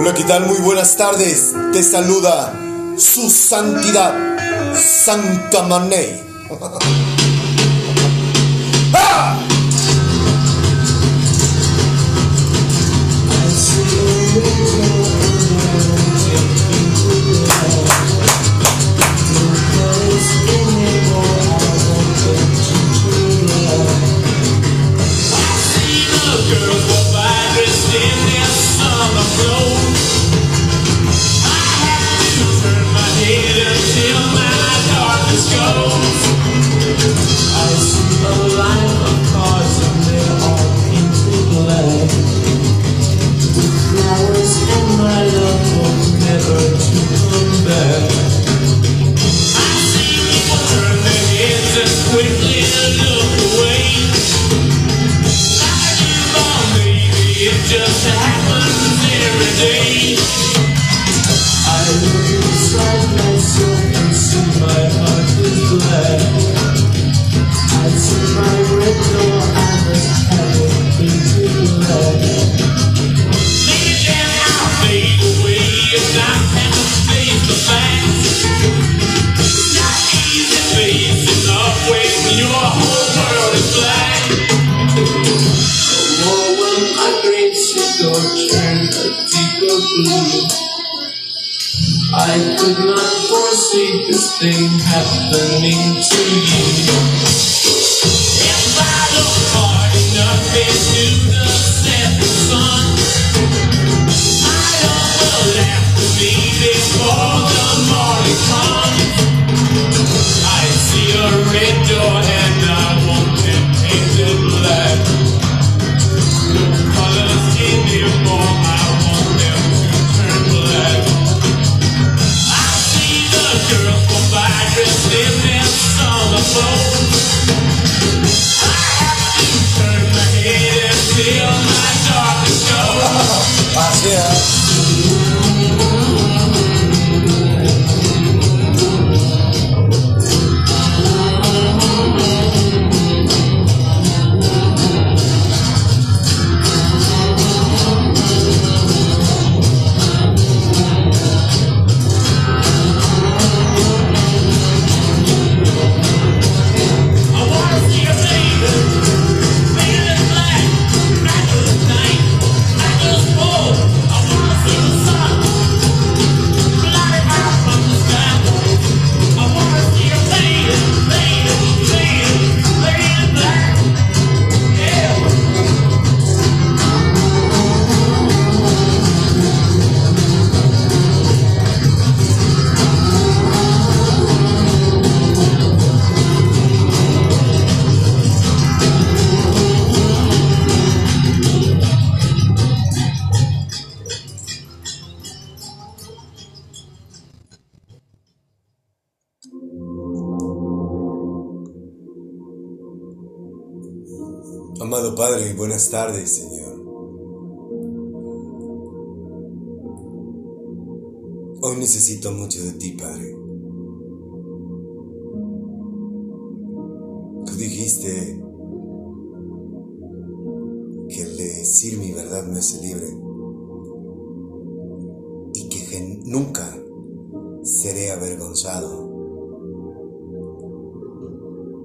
Hola, ¿qué tal? Muy buenas tardes. Te saluda su santidad, Santa Manei. I could not foresee this thing happening to you. If I look hard enough into the setting sun, my love will have to be before the morning comes. Buenas tardes, Señor. Hoy necesito mucho de ti, Padre. Tú dijiste que el decir mi verdad me hace libre y que nunca seré avergonzado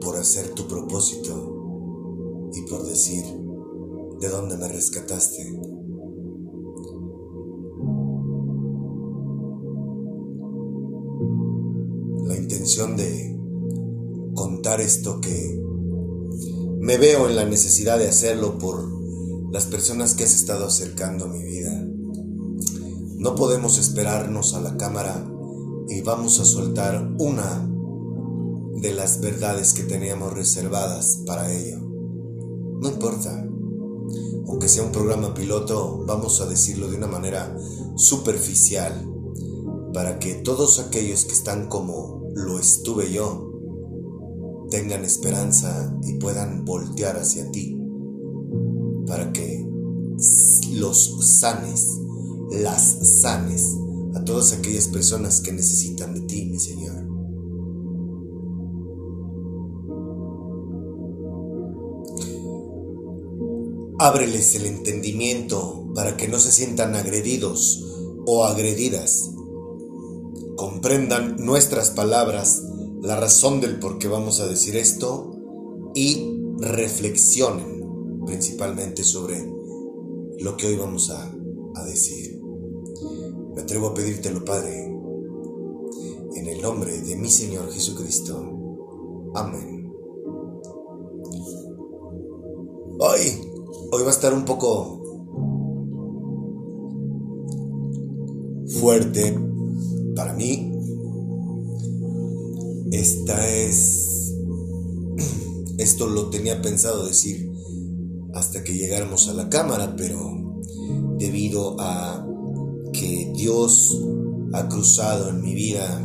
por hacer tu propósito y por decir de dónde me rescataste. La intención de contar esto que me veo en la necesidad de hacerlo por las personas que has estado acercando a mi vida. No podemos esperarnos a la cámara y vamos a soltar una de las verdades que teníamos reservadas para ello. No importa. Aunque sea un programa piloto, vamos a decirlo de una manera superficial para que todos aquellos que están como lo estuve yo tengan esperanza y puedan voltear hacia ti para que los sanes, las sanes a todas aquellas personas que necesitan de ti, mi Señor. Ábreles el entendimiento para que no se sientan agredidos o agredidas comprendan nuestras palabras, la razón del por qué vamos a decir esto y reflexionen principalmente sobre lo que hoy vamos a, a decir. Me atrevo a pedírtelo, Padre, en el nombre de mi Señor Jesucristo. Amén. Hoy, va a estar un poco fuerte para mí. Esta es... Esto lo tenía pensado decir hasta que llegáramos a la cámara, pero debido a que Dios ha cruzado en mi vida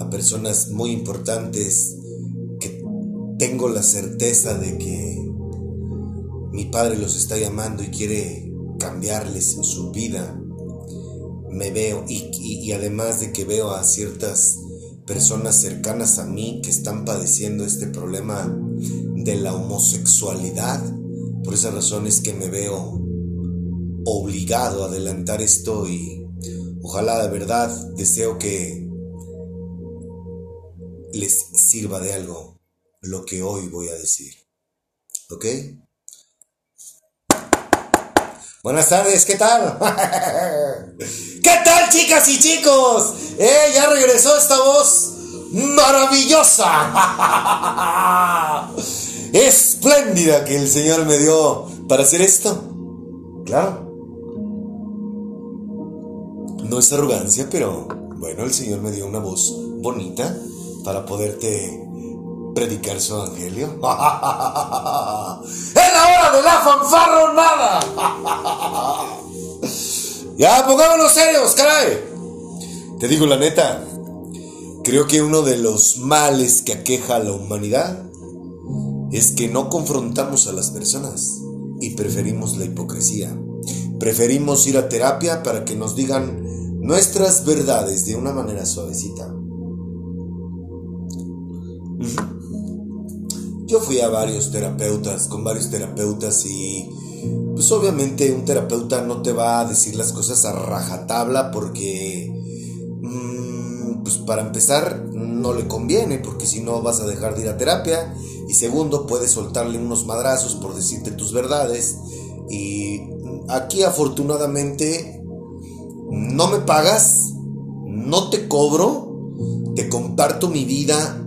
a personas muy importantes que tengo la certeza de que mi Padre los está llamando y quiere cambiarles su vida me veo y, además de que veo a ciertas personas cercanas a mí que están padeciendo este problema de la homosexualidad. Por esa razón es que me veo obligado a adelantar esto y ojalá de verdad deseo que les sirva de algo lo que hoy voy a decir. ¿Ok? Buenas tardes, ¿qué tal? ¿Qué tal, chicas y chicos? ¡Eh, ya regresó esta voz maravillosa! Espléndida que el Señor me dio para hacer esto. Claro. No es arrogancia, pero bueno, el Señor me dio una voz bonita para poderte predicar su evangelio. ¡Es la hora de la fanfarronada! ya, pongámonos serios, caray. Te digo la neta, creo que uno de los males que aqueja a la humanidad es que no confrontamos a las personas y preferimos la hipocresía. Preferimos ir a terapia para que nos digan nuestras verdades de una manera suavecita. Yo fui a varios terapeutas, con varios terapeutas y pues obviamente un terapeuta no te va a decir las cosas a rajatabla porque mm, pues para empezar no le conviene porque si no vas a dejar de ir a terapia. Y segundo puedes soltarle unos madrazos por decirte tus verdades. Y aquí afortunadamente no me pagas, no te cobro, te comparto mi vida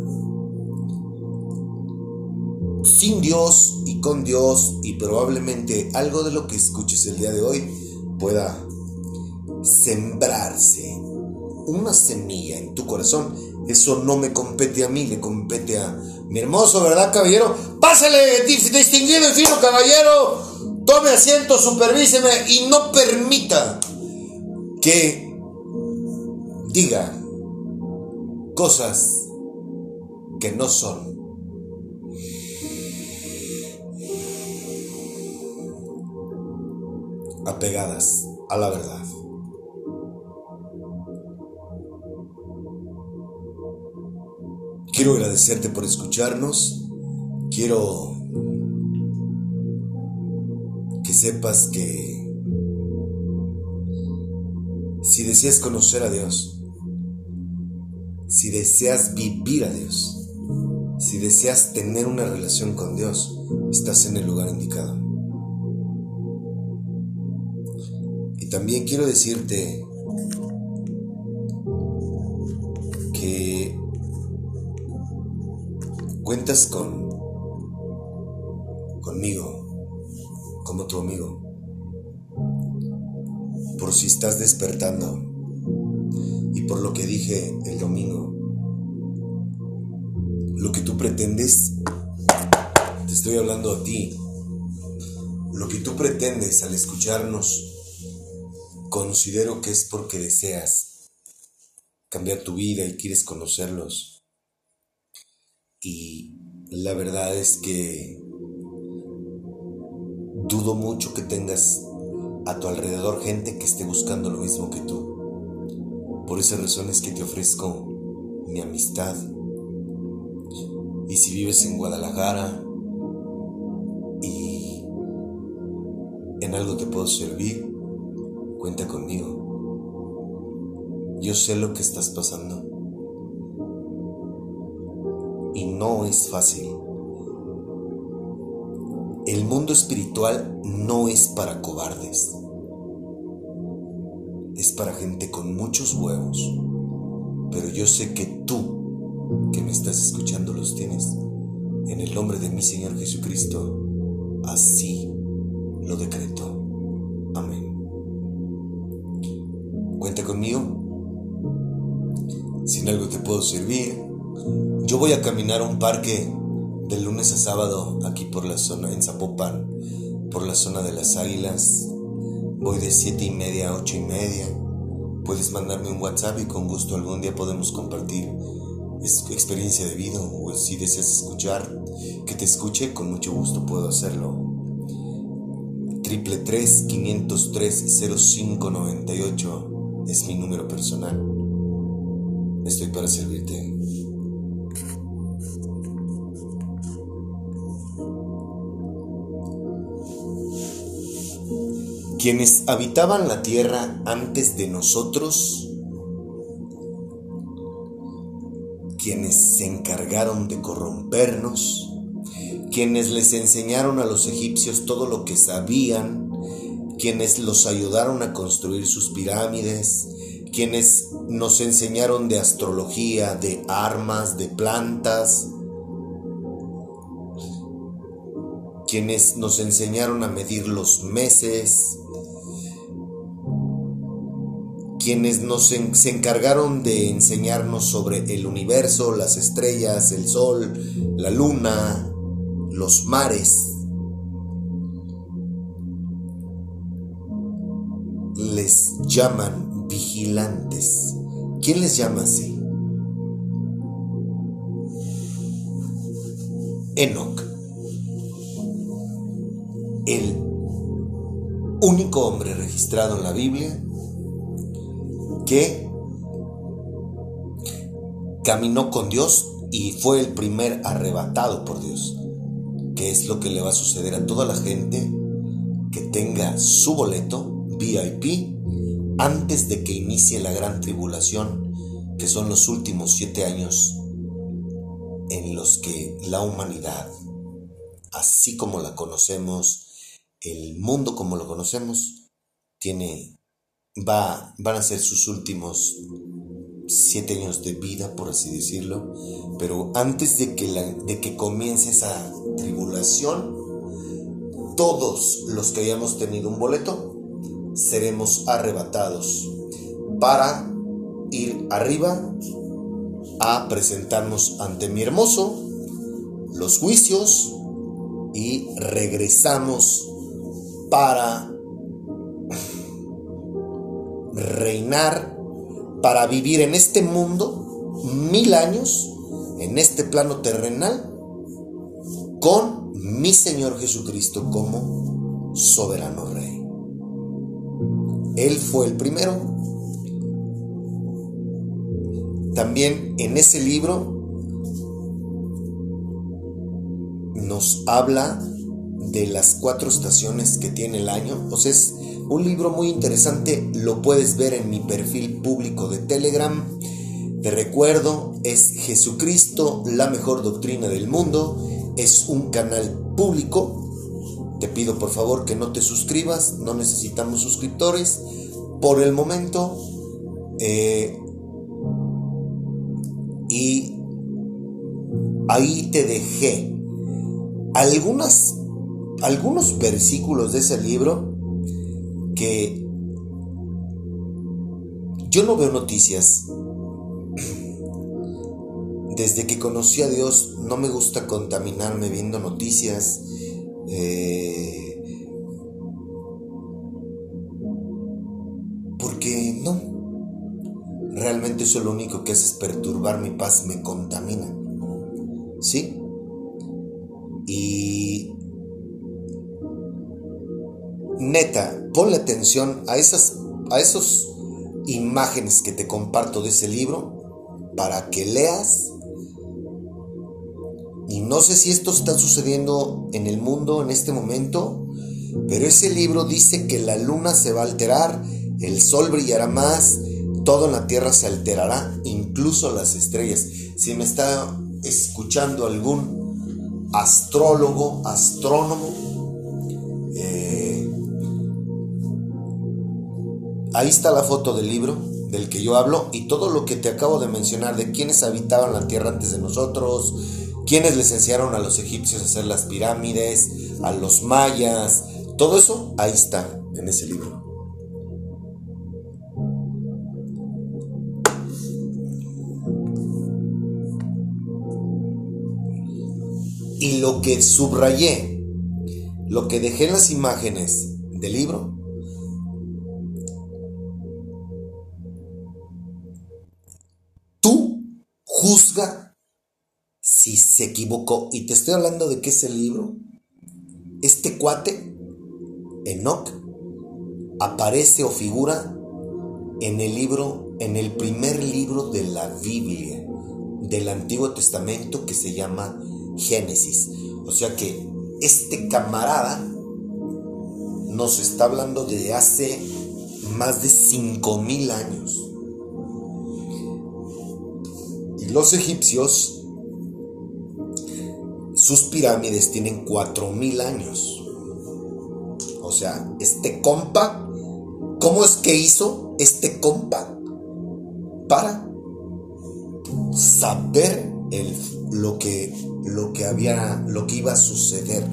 sin Dios y con Dios y probablemente algo de lo que escuches el día de hoy pueda sembrarse una semilla en tu corazón. Eso no me compete a mí, le compete a mi hermoso, ¿verdad, caballero? Pásale, distinguido y fino caballero. Tome asiento, supervíseme y no permita que diga cosas que no son. Apegadas a la verdad. Quiero agradecerte por escucharnos. Quiero que sepas que si deseas conocer a Dios, si deseas vivir a Dios, si deseas tener una relación con Dios, estás en el lugar indicado. También quiero decirte que cuentas con conmigo como tu amigo por si estás despertando y por lo que dije el domingo. Lo que tú pretendes te estoy hablando a ti. Lo que tú pretendes al escucharnos considero que es porque deseas cambiar tu vida y quieres conocerlos. Y la verdad es que dudo mucho que tengas a tu alrededor gente que esté buscando lo mismo que tú. Por esas razones que te ofrezco mi amistad. Y si vives en Guadalajara y en algo te puedo servir, Cuenta conmigo. Yo sé lo que estás pasando. Y no es fácil. El mundo espiritual no es para cobardes. Es para gente con muchos huevos. Pero yo sé que tú, que me estás escuchando, los tienes. En el nombre de mi Señor Jesucristo, así lo decreto. Amén. Cuenta conmigo. Sin algo te puedo servir. Yo voy a caminar a un parque de lunes a sábado aquí por la zona, en Zapopan, por la zona de las águilas. Voy de siete y media a ocho y media. Puedes mandarme un WhatsApp y con gusto algún día podemos compartir experiencia de vida o si deseas escuchar, que te escuche, con mucho gusto puedo hacerlo. Triple 503 0598 es mi número personal. Estoy para servirte. Quienes habitaban la tierra antes de nosotros, quienes se encargaron de corrompernos, quienes les enseñaron a los egipcios todo lo que sabían, quienes los ayudaron a construir sus pirámides, quienes nos enseñaron de astrología, de armas, de plantas, quienes nos enseñaron a medir los meses, quienes nos se encargaron de enseñarnos sobre el universo, las estrellas, el sol, la luna, los mares. Llaman vigilantes. ¿Quién les llama así? Enoch. El único hombre registrado en la Biblia que caminó con Dios y fue el primer arrebatado por Dios, que es lo que le va a suceder a toda la gente que tenga su boleto VIP antes de que inicie la gran tribulación, que son los últimos siete años en los que la humanidad, así como la conocemos, el mundo como lo conocemos, tiene va, van a ser sus últimos siete años de vida, por así decirlo. Pero antes de que, de que comience esa tribulación, todos los que hayamos tenido un boleto seremos arrebatados para ir arriba a presentarnos ante mi hermoso, los juicios y regresamos para reinar para vivir en este mundo mil años, en este plano terrenal, con mi Señor Jesucristo como soberano rey. Él fue el primero. También en ese libro nos habla de las cuatro estaciones que tiene el año. O sea, es un libro muy interesante, lo puedes ver en mi perfil público de Telegram. Te recuerdo, es Jesucristo, la mejor doctrina del mundo. Es un canal público. Te pido por favor que no te suscribas, no necesitamos suscriptores. Por el momento, eh, y ahí te dejé algunas, algunos versículos de ese libro que yo no veo noticias. Desde que conocí a Dios no me gusta contaminarme viendo noticias. Eh, porque no. Realmente eso lo único que hace es perturbar mi paz, me contamina. ¿Sí? Y neta, ponle atención a esas a esos imágenes que te comparto de ese libro para que leas. Y no sé si esto está sucediendo en el mundo en este momento, pero ese libro dice que la luna se va a alterar el sol brillará más, todo en la tierra se alterará, incluso las estrellas. Si me está escuchando algún astrólogo, astrónomo, eh, ahí está la foto del libro del que yo hablo y todo lo que te acabo de mencionar de quienes habitaban la tierra antes de nosotros, quienes les enseñaron a los egipcios a hacer las pirámides, a los mayas, todo eso ahí está en ese libro. Y lo que subrayé, lo que dejé en las imágenes del libro, tú juzga si se equivocó. Y te estoy hablando de qué es el libro. Este cuate, Enoch, aparece o figura en el libro, en el primer libro de la Biblia, del Antiguo Testamento que se llama Génesis. O sea que este camarada nos está hablando de hace más de 5000 años. Y los egipcios, sus pirámides tienen 4000 años. O sea, este compa, ¿cómo es que hizo este compa para saber lo que lo que había, lo que iba a suceder.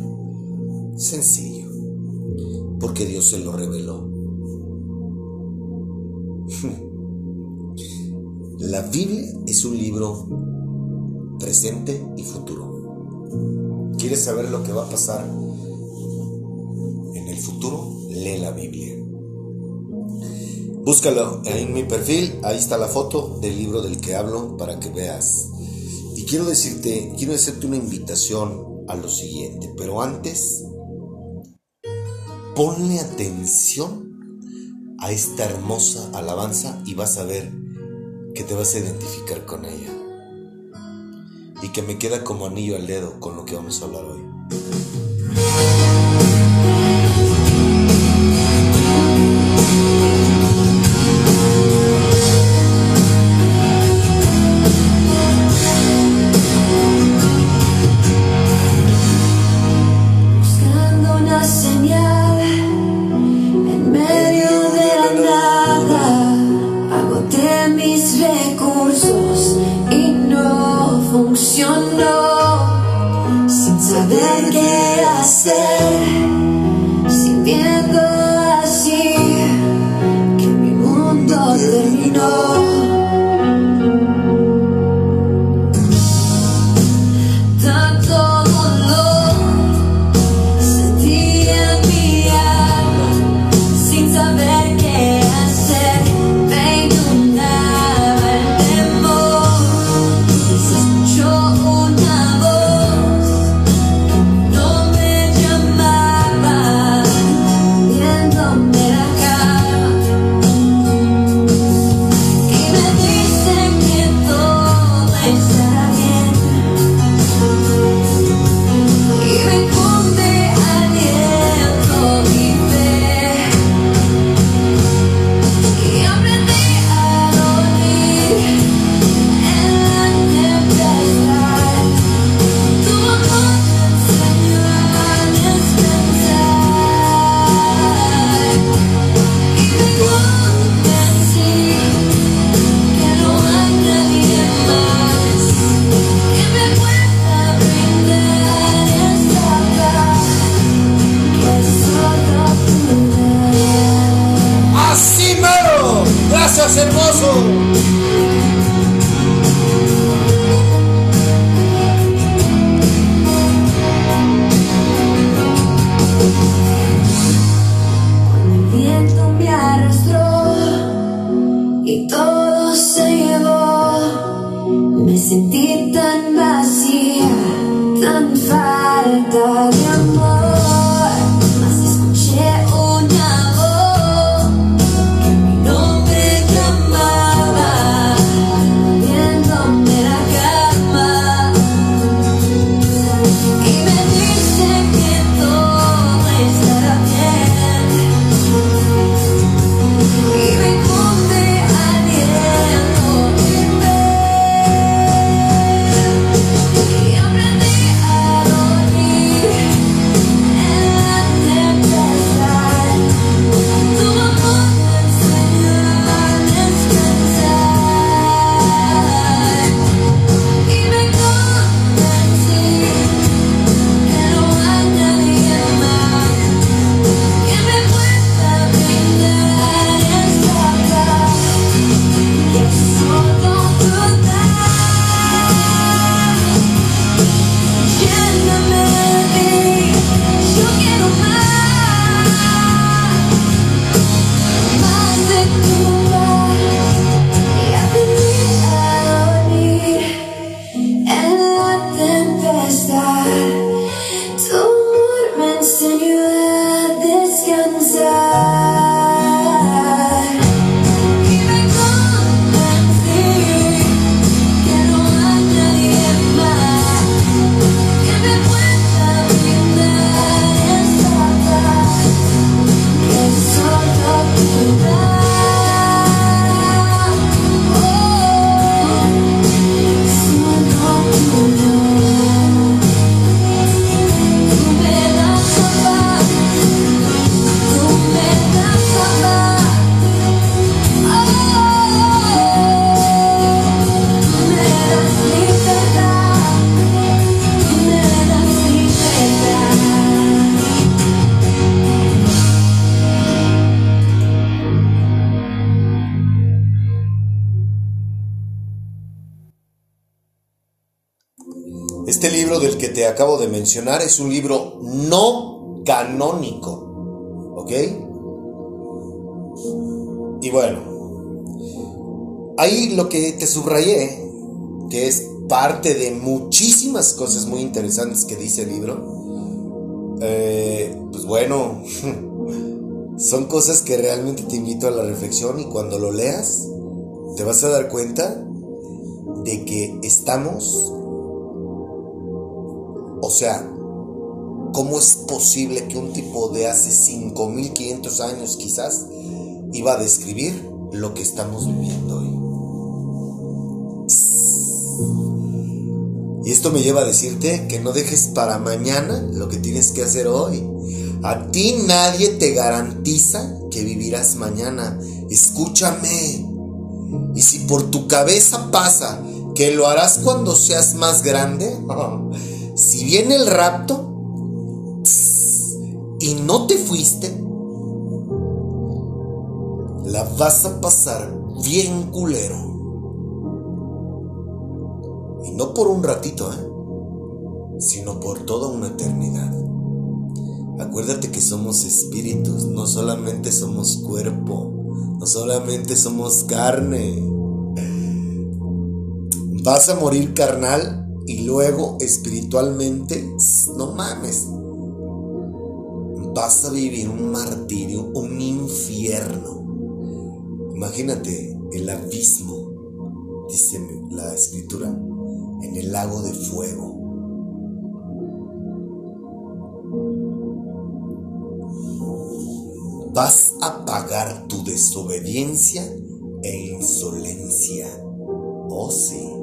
Sencillo, porque Dios se lo reveló. La Biblia es un libro presente y futuro. ¿Quieres saber lo que va a pasar en el futuro? Lee la Biblia. Búscalo en mi perfil, ahí está la foto del libro del que hablo para que veas y quiero decirte, quiero hacerte una invitación a lo siguiente, pero antes, ponle atención a esta hermosa alabanza y vas a ver que te vas a identificar con ella. Y que me queda como anillo al dedo con lo que vamos a hablar hoy. Es un libro no canónico. ¿Ok? Y bueno, ahí lo que te subrayé, que es parte de muchísimas cosas muy interesantes que dice el libro, eh, pues bueno, son cosas que realmente te invito a la reflexión y cuando lo leas te vas a dar cuenta de que estamos, sea, ¿cómo es posible que un tipo de hace 5500 años quizás iba a describir lo que estamos viviendo hoy? Y esto me lleva a decirte que no dejes para mañana lo que tienes que hacer hoy. A ti nadie te garantiza que vivirás mañana. Escúchame. Y si por tu cabeza pasa que lo harás cuando seas más grande, si viene el rapto y no te fuiste, la vas a pasar bien culero. Y no por un ratito, ¿eh? sino por toda una eternidad. Acuérdate que somos espíritus, no solamente somos cuerpo, no solamente somos carne. Vas a morir carnal y luego espiritualmente, no mames. Vas a vivir un martirio, un infierno. Imagínate el abismo, dice la escritura, en el lago de fuego. Vas a pagar tu desobediencia e insolencia. Oh sí.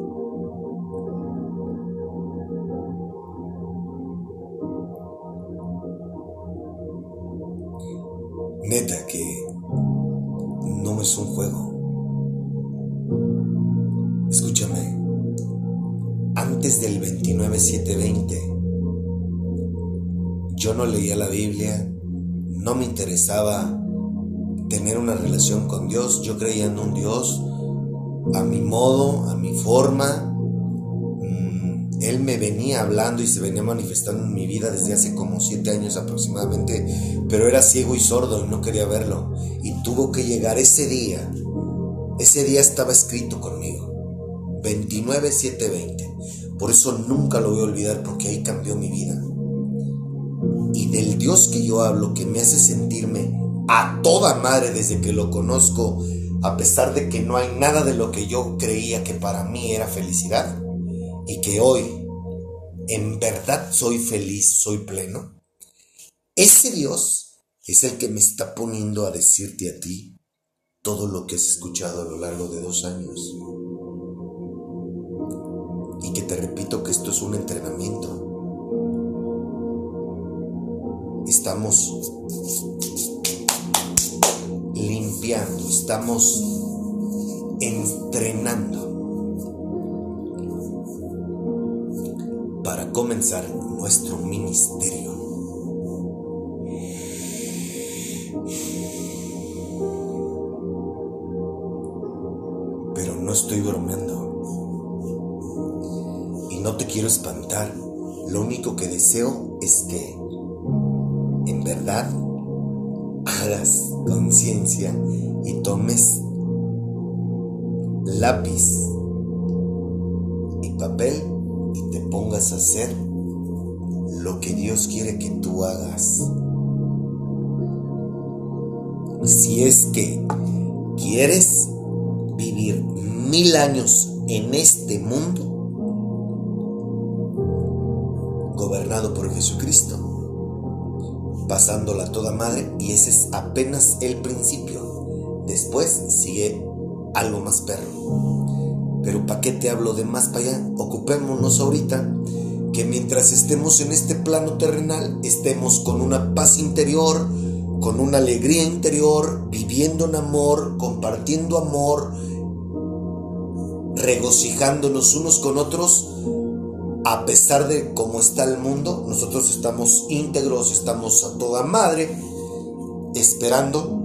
Neta que no es un juego. Escúchame. Antes del 29720 yo no leía la Biblia, no me interesaba tener una relación con Dios, yo creía en un Dios a mi modo, a mi forma. Él me venía hablando y se venía manifestando en mi vida desde hace como siete años aproximadamente, pero era ciego y sordo y no quería verlo. Y tuvo que llegar ese día, ese día estaba escrito conmigo, 29720. Por eso nunca lo voy a olvidar porque ahí cambió mi vida y del Dios que yo hablo, que me hace sentirme a toda madre desde que lo conozco, a pesar de que no hay nada de lo que yo creía que para mí era felicidad, y que hoy en verdad soy feliz, soy pleno, ese Dios es el que me está poniendo a decirte a ti todo lo que has escuchado a lo largo de dos años. Y que te repito que esto es un entrenamiento estamos limpiando, estamos entrenando comenzar nuestro ministerio. Pero no estoy bromeando. Y no te quiero espantar. Lo único que deseo es que Es que quieres vivir mil años en este mundo, gobernado por Jesucristo, pasándola toda madre y ese es apenas el principio. Después sigue algo más perro. Pero ¿para qué te hablo de más para allá? Ocupémonos ahorita que mientras estemos en este plano terrenal, estemos con una paz interior, con una alegría interior, viviendo en amor, compartiendo amor, regocijándonos unos con otros, a pesar de cómo está el mundo, nosotros estamos íntegros, estamos a toda madre, esperando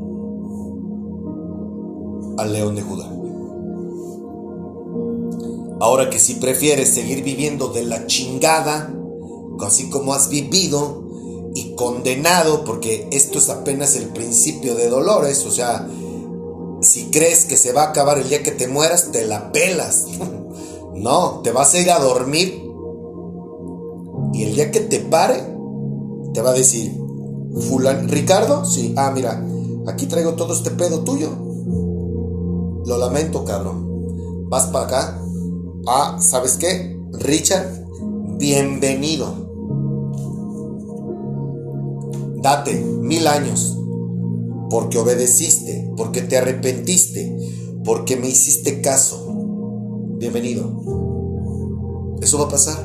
al león de Judá. Ahora que si prefieres seguir viviendo de la chingada, así como has vivido y condenado, porque esto es apenas el principio de dolores, o sea, si crees que se va a acabar el día que te mueras, te la pelas. No, te vas a ir a dormir y el día que te pare, te va a decir, Fulan, Ricardo, sí, ah, mira, aquí traigo todo este pedo tuyo. Lo lamento, cabrón. Vas para acá. Ah, ¿sabes qué? Richard, bienvenido. Date mil años. Porque obedeciste, porque te arrepentiste, porque me hiciste caso. Bienvenido. Eso va a pasar.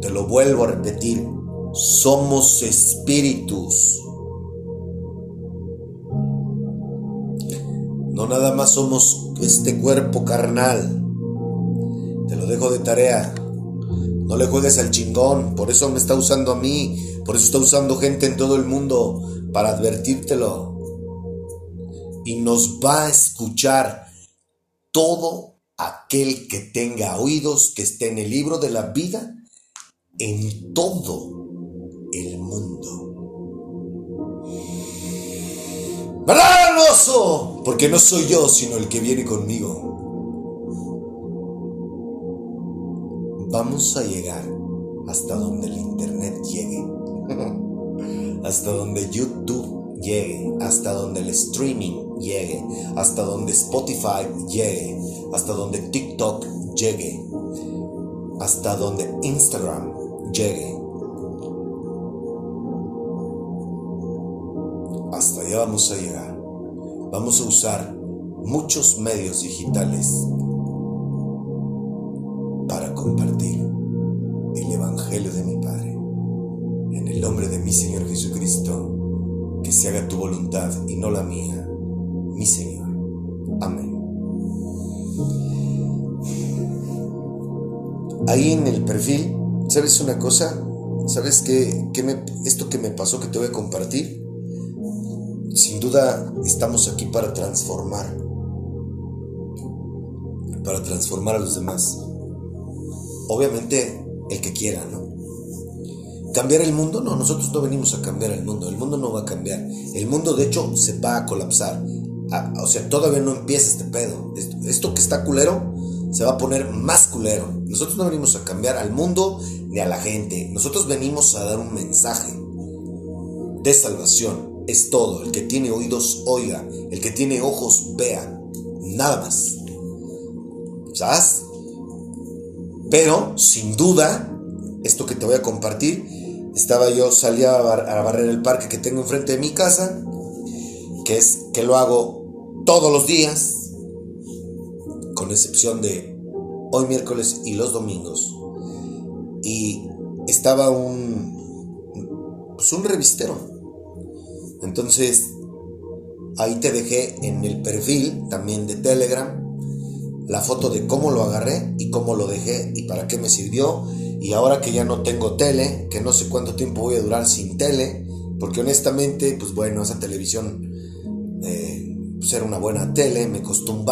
Te lo vuelvo a repetir. Somos espíritus. No nada más somos este cuerpo carnal. Te lo dejo de tarea. No le juegues al chingón. Por eso me está usando a mí. Por eso está usando gente en todo el mundo. Para advertírtelo. Y nos va a escuchar todo aquel que tenga oídos que esté en el libro de la vida en todo el mundo. ¿Verdad, hermoso? Porque no soy yo, sino el que viene conmigo. Vamos a llegar hasta donde el Internet llegue. hasta donde YouTube llegue. Hasta donde el streaming llegue. Hasta donde Spotify llegue. Hasta donde TikTok llegue. Hasta donde Instagram llegue. Hasta allá vamos a llegar. Vamos a usar muchos medios digitales para compartir que se haga tu voluntad y no la mía, mi Señor. Amén. Ahí en el perfil, ¿sabes una cosa? ¿Sabes qué, qué me, esto que me pasó que te voy a compartir? Sin duda estamos aquí para transformar, para transformar a los demás. Obviamente el que quiera, ¿no? ¿Cambiar el mundo? No, nosotros no venimos a cambiar el mundo, el mundo no va a cambiar. El mundo de hecho se va a colapsar. Ah, o sea, todavía no empieza este pedo. Esto, esto que está culero se va a poner más culero. Nosotros no venimos a cambiar al mundo ni a la gente. Nosotros venimos a dar un mensaje de salvación. Es todo. El que tiene oídos, oiga. El que tiene ojos, vea. Nada más. ¿Sabes? Pero, sin duda, esto que te voy a compartir, estaba yo, salía a, bar- a barrer el parque que tengo enfrente de mi casa, que es que lo hago todos los días, con excepción de hoy miércoles y los domingos. Y estaba un, pues un revistero. Entonces, ahí te dejé en el perfil también de Telegram la foto de cómo lo agarré y cómo lo dejé y para qué me sirvió. Y ahora que ya no tengo tele, que no sé cuánto tiempo voy a durar sin tele, porque honestamente, pues bueno, esa televisión eh, pues era una buena tele, me costó un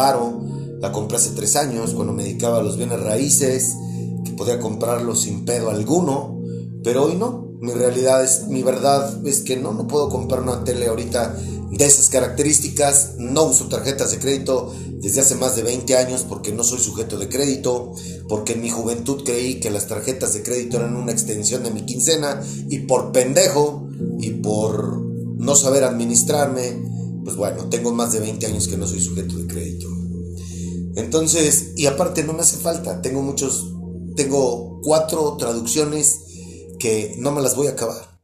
la compré hace tres años cuando me dedicaba a los bienes raíces, que podía comprarlo sin pedo alguno, pero hoy no. Mi realidad es, mi verdad es que no, no puedo comprar una tele ahorita de esas características. No uso tarjetas de crédito desde hace más de 20 años porque no soy sujeto de crédito, porque en mi juventud creí que las tarjetas de crédito eran una extensión de mi quincena y por pendejo y por no saber administrarme, pues bueno, tengo más de 20 años que no soy sujeto de crédito. Entonces, y aparte no me hace falta, tengo muchos, tengo cuatro traducciones que no me las voy a acabar.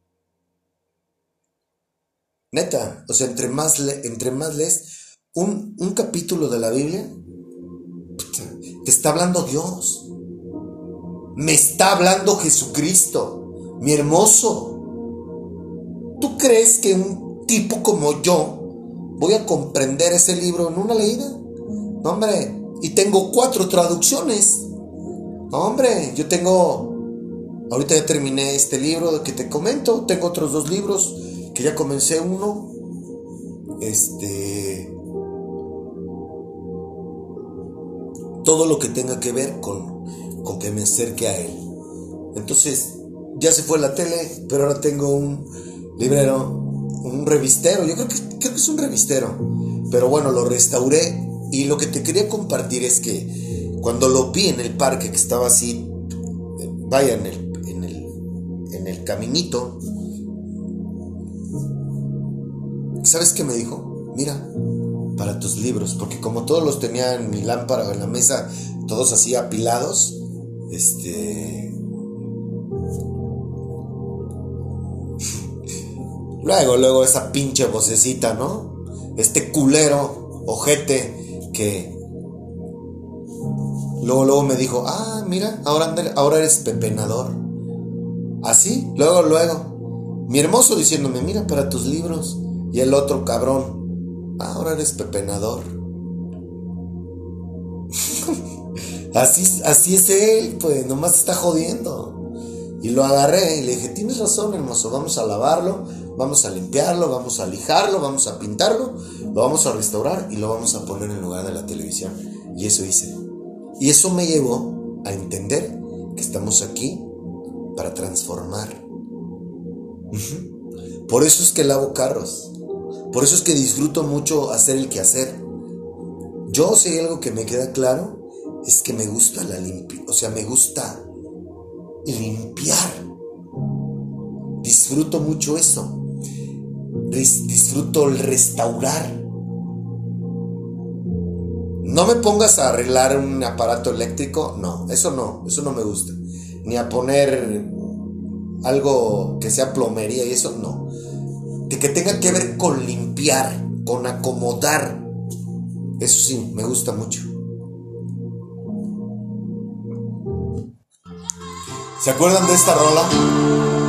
Neta, o sea, entre más, le- entre más lees un, un capítulo de la Biblia, te está hablando Dios. Me está hablando Jesucristo, mi hermoso. ¿Tú crees que un tipo como yo voy a comprender ese libro en una leída? No, hombre, y tengo cuatro traducciones. Hombre, yo tengo Ahorita ya terminé este libro que te comento. Tengo otros dos libros que ya comencé uno. Este. Todo lo que tenga que ver con, con que me acerque a él. Entonces, ya se fue la tele, pero ahora tengo un librero, un revistero. Yo creo que, creo que es un revistero. Pero bueno, lo restauré y lo que te quería compartir es que cuando lo vi en el parque, que estaba así, vaya en el, en el, en el caminito, ¿sabes qué me dijo? Mira, para tus libros, porque como todos los tenía en mi lámpara en la mesa, todos así apilados, este... Luego, luego esa pinche vocecita, ¿no? Este culero, ojete, que... Luego, luego me dijo, ah, mira, ahora, ahora eres pepenador. Así, luego, luego. Mi hermoso diciéndome, mira para tus libros. Y el otro cabrón, "Ah, ahora eres pepenador. así, así es él, pues, nomás está jodiendo. Y lo agarré y le dije, tienes razón, hermoso, vamos a lavarlo, vamos a limpiarlo, vamos a lijarlo, vamos a pintarlo, lo vamos a restaurar y lo vamos a poner en lugar de la televisión. Y eso hice. Y eso me llevó a entender que estamos aquí para transformar. Por eso es que lavo carros. Por eso es que disfruto mucho hacer el quehacer. Yo, hay algo que me queda claro, es que me gusta la limpia. O sea, me gusta limpiar. Disfruto mucho eso. Disfruto el restaurar. No me pongas a arreglar un aparato eléctrico, no, eso no, eso no me gusta. Ni a poner algo que sea plomería y eso, no. De que tenga que ver con limpiar, con acomodar. Eso sí, me gusta mucho. ¿Se acuerdan de esta rola?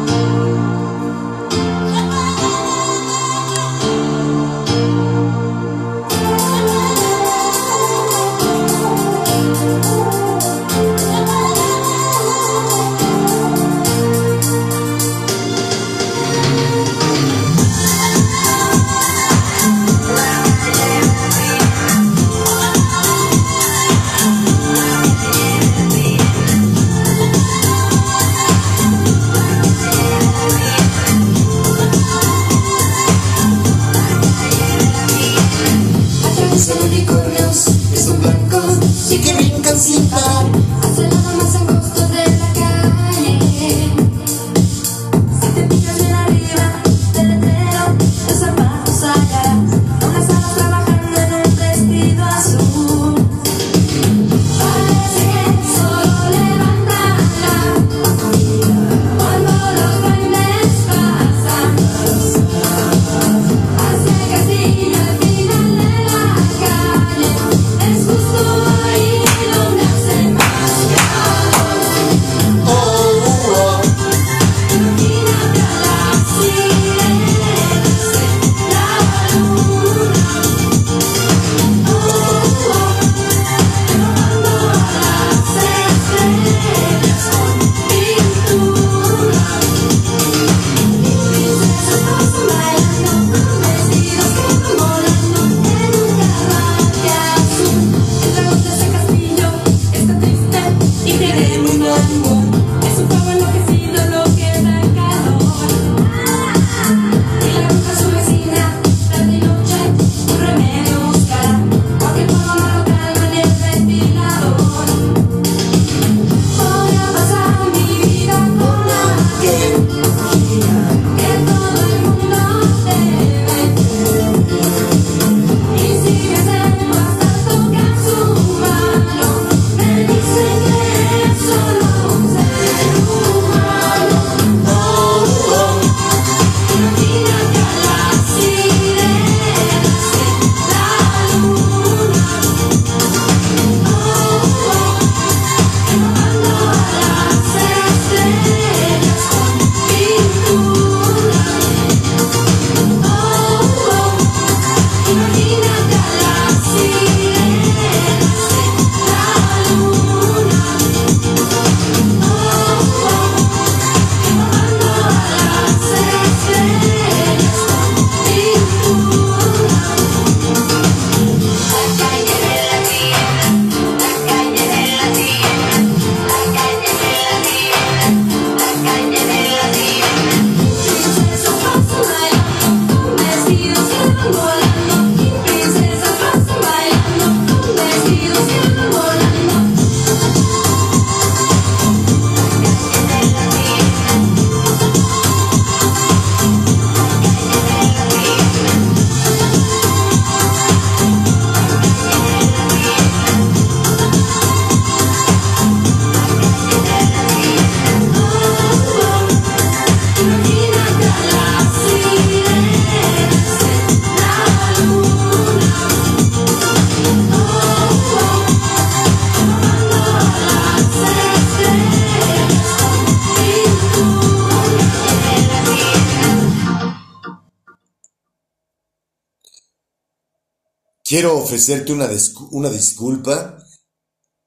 Ofrecerte una, una disculpa.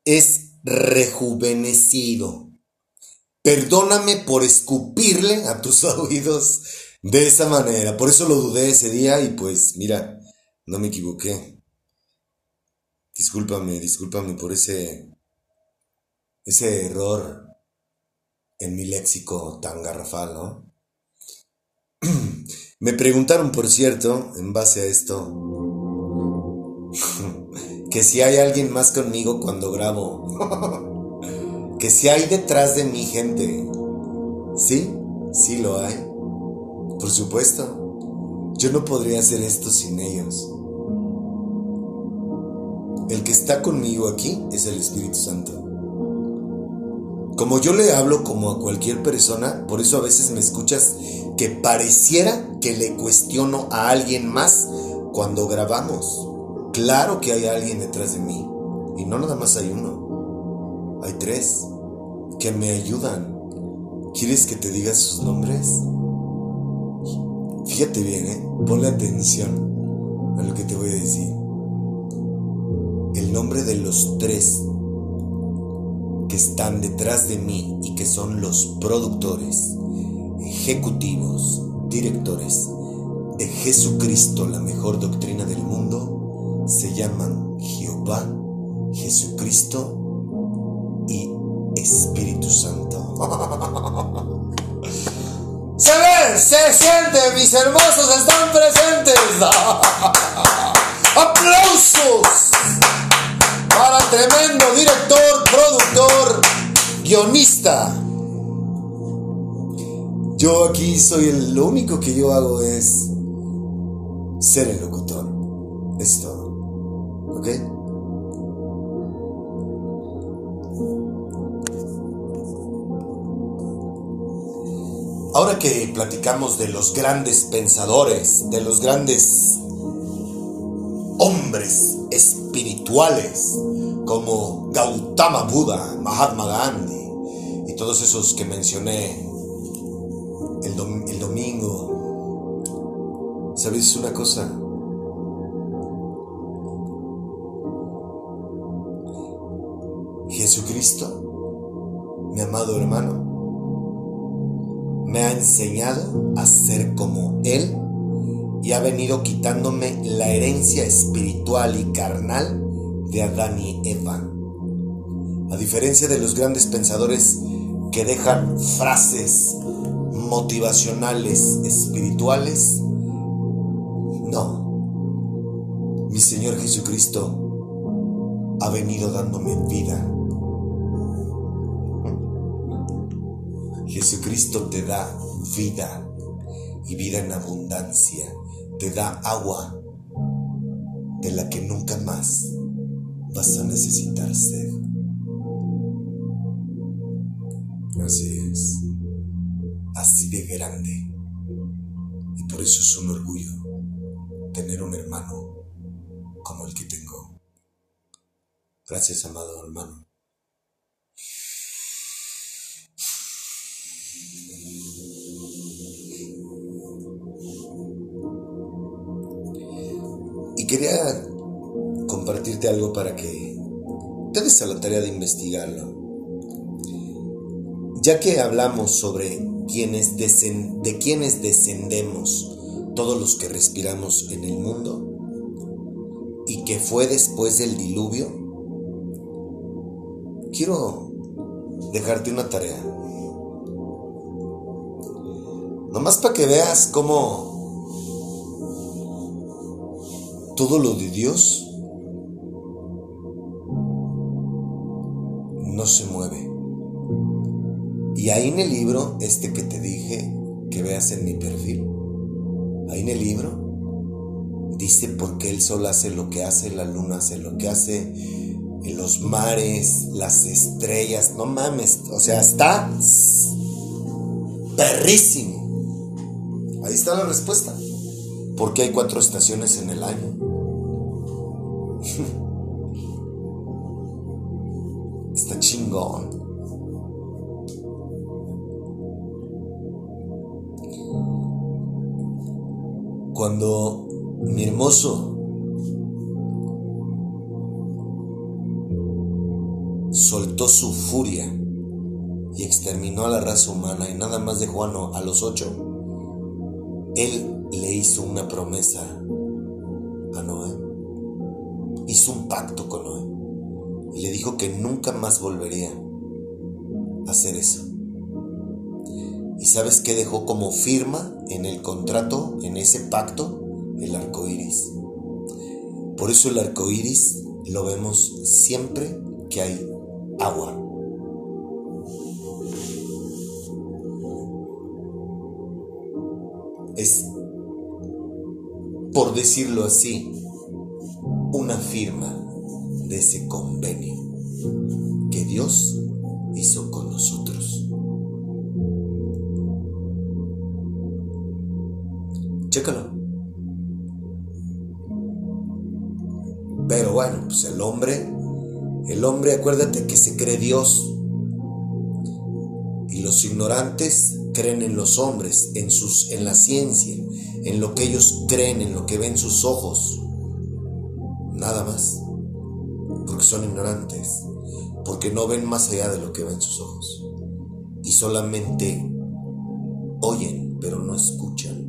Es rejuvenecido. Perdóname por escupirle a tus oídos de esa manera. Por eso lo dudé ese día y pues mira, no me equivoqué. Discúlpame, discúlpame por ese ese error en mi léxico tan garrafal, ¿no? Me preguntaron, por cierto, en base a esto, que si hay alguien más conmigo cuando grabo, que si hay detrás de mi gente. Sí, sí lo hay. Por supuesto. Yo no podría hacer esto sin ellos. El que está conmigo aquí es el Espíritu Santo. Como yo le hablo como a cualquier persona, por eso a veces me escuchas que pareciera que le cuestiono a alguien más cuando grabamos. Claro que hay alguien detrás de mí. Y no nada más hay uno. Hay tres que me ayudan. ¿Quieres que te diga sus nombres? Fíjate bien, ¿eh? Ponle atención a lo que te voy a decir. El nombre de los tres que están detrás de mí y que son los productores, ejecutivos, directores de Jesucristo, la mejor doctrina del mundo, se llaman Jehová, Jesucristo y Espíritu Santo. Se ve, se siente, mis hermosos están presentes. ¡Aplausos! Para tremendo director, productor, guionista. Yo aquí soy el, lo único que yo hago es ser el locutor. Es todo. ¿Ok? Ahora que platicamos de los grandes pensadores, de los grandes hombres espirituales como Gautama Buda, Mahatma Gandhi y todos esos que mencioné el, el domingo. ¿Sabes una cosa? Jesucristo, mi amado hermano, me ha enseñado a ser como Él y ha venido quitándome la herencia espiritual y carnal de Adán y Eva. A diferencia de los grandes pensadores que dejan frases motivacionales espirituales, no. Mi Señor Jesucristo ha venido dándome vida. Jesucristo te da vida y vida en abundancia. Te da agua de la que nunca más vas a necesitar sed. Así es. Así de grande. Y por eso es un orgullo tener un hermano como el que tengo. Gracias, amado hermano. Y quería compartirte algo para que te des a la tarea de investigarlo. Ya que hablamos sobre quienes de quienes descendemos todos los que respiramos en el mundo y que fue después del diluvio, quiero dejarte una tarea. Nomás para que veas cómo todo lo de Dios no se mueve. Y ahí en el libro, este que te dije que veas en mi perfil, ahí en el libro dice por qué el sol hace lo que hace, la luna hace lo que hace, los mares, las estrellas, no mames, o sea, está perrísimo. Ahí está la respuesta. ¿Por qué hay cuatro estaciones en el año? está chingón. Cuando mi hermoso soltó su furia y exterminó a la raza humana y nada más dejó a, a los ocho él le hizo una promesa a Noé. Hizo un pacto con Noé y le dijo que nunca más volvería a hacer eso. ¿Y sabes qué dejó como firma en el contrato, en ese pacto? El arco iris. Por eso el arco iris lo vemos siempre que hay agua. Por decirlo así, una firma de ese convenio que Dios hizo con nosotros. Chécalo. Pero bueno, pues el hombre, el hombre, acuérdate que se cree Dios. Y los ignorantes creen en los hombres, en sus, en la ciencia, en lo que ellos creen, en lo que ven sus ojos. Nada más. Porque son ignorantes. Porque no ven más allá de lo que ven sus ojos. Y solamente oyen, pero no escuchan.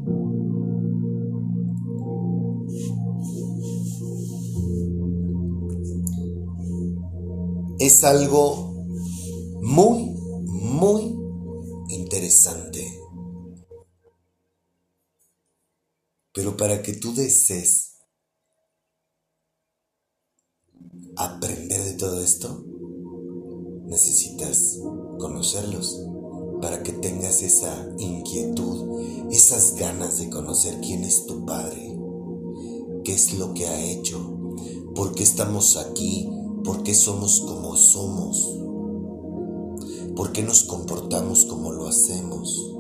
es algo muy, muy interesante. Pero para que tú desees aprender de todo esto, necesitas conocerlos para que tengas esa inquietud, esas ganas de conocer quién es tu Padre, qué es lo que ha hecho, por qué estamos aquí, por qué somos como somos, por qué nos comportamos como lo hacemos,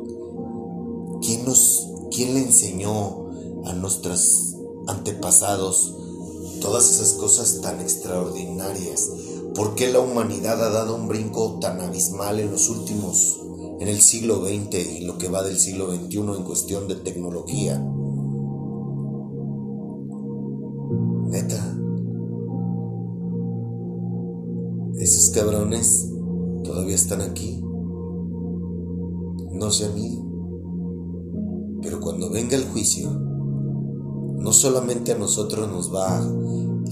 quién nos, quién le enseñó a nuestros antepasados todas esas cosas tan extraordinarias, por qué la humanidad ha dado un brinco tan abismal en los últimos, en el siglo XX y lo que va del siglo XXI en cuestión de tecnología. Neta. Esos cabrones todavía están aquí. No se han ido. Pero cuando venga el juicio, no solamente a nosotros nos va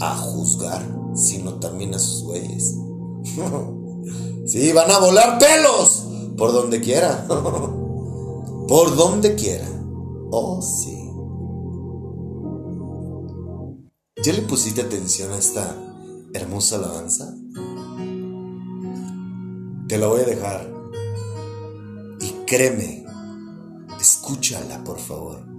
a, juzgar, sino también a sus güeyes. sí, van a volar pelos por donde quiera. por donde quiera. Oh, sí. ¿Ya le pusiste atención a esta hermosa alabanza? Te la voy a dejar. Y créeme, escúchala, por favor.